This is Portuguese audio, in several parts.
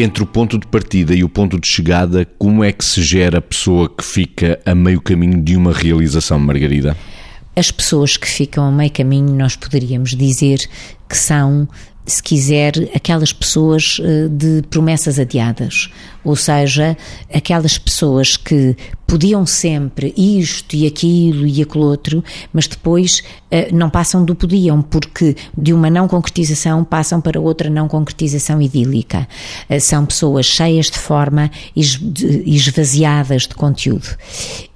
Entre o ponto de partida e o ponto de chegada, como é que se gera a pessoa que fica a meio caminho de uma realização, Margarida? As pessoas que ficam a meio caminho, nós poderíamos dizer que são se quiser, aquelas pessoas eh, de promessas adiadas, ou seja, aquelas pessoas que podiam sempre isto e aquilo e aquilo outro, mas depois uh, não passam do podiam, porque de uma não concretização passam para outra não concretização idílica. Uh, são pessoas cheias de forma e esvaziadas de conteúdo.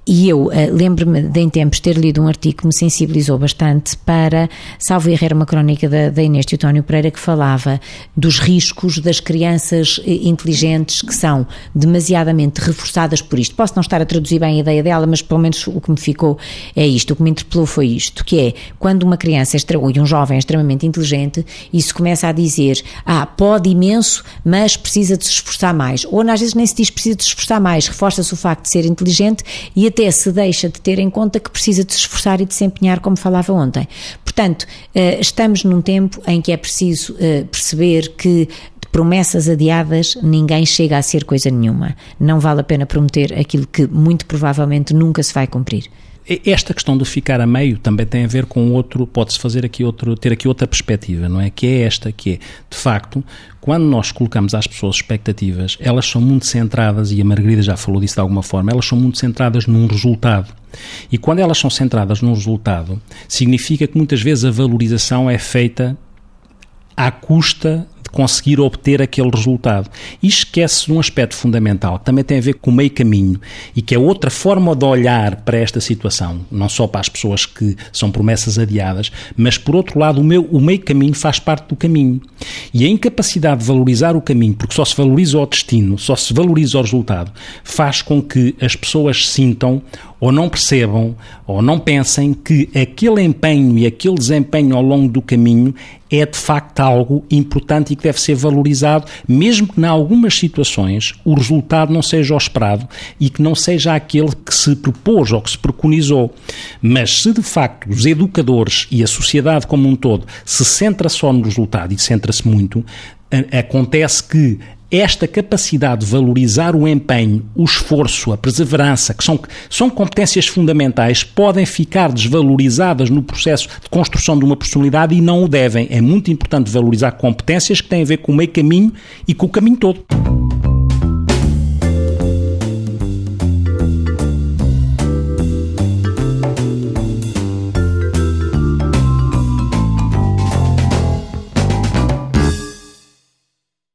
E eu uh, lembro-me de em tempos ter lido um artigo que me sensibilizou bastante para, salvo erro, era uma crónica da, da Inês Teutónio Pereira que falava dos riscos das crianças inteligentes que são demasiadamente reforçadas por isto. Posso não estar a traduzir bem a ideia dela, mas pelo menos o que me ficou é isto, o que me interpelou foi isto, que é quando uma criança ou um jovem é extremamente inteligente, isso começa a dizer, ah, pode imenso, mas precisa de se esforçar mais. Ou às vezes nem se diz precisa de se esforçar mais, reforça-se o facto de ser inteligente e até se deixa de ter em conta que precisa de se esforçar e de se empenhar, como falava ontem. Portanto, eh, estamos num tempo em que é preciso eh, perceber que promessas adiadas, ninguém chega a ser coisa nenhuma. Não vale a pena prometer aquilo que muito provavelmente nunca se vai cumprir. Esta questão do ficar a meio também tem a ver com outro, pode-se fazer aqui outro, ter aqui outra perspectiva, não é? Que é esta, que é, de facto, quando nós colocamos às pessoas expectativas, elas são muito centradas, e a Margarida já falou disso de alguma forma, elas são muito centradas num resultado. E quando elas são centradas num resultado, significa que muitas vezes a valorização é feita à custa conseguir obter aquele resultado. E esquece um aspecto fundamental que também tem a ver com o meio caminho e que é outra forma de olhar para esta situação, não só para as pessoas que são promessas adiadas, mas por outro lado, o, meu, o meio caminho faz parte do caminho. E a incapacidade de valorizar o caminho, porque só se valoriza o destino, só se valoriza o resultado, faz com que as pessoas sintam ou não percebam ou não pensem que aquele empenho e aquele desempenho ao longo do caminho é de facto algo importante e que deve ser valorizado, mesmo que em algumas situações o resultado não seja o esperado e que não seja aquele que se propôs ou que se preconizou. Mas se de facto os educadores e a sociedade como um todo se centra só no resultado e centra-se muito, acontece que esta capacidade de valorizar o empenho, o esforço, a perseverança, que são, são competências fundamentais, podem ficar desvalorizadas no processo de construção de uma personalidade e não o devem. É muito importante valorizar competências que têm a ver com o meio caminho e com o caminho todo.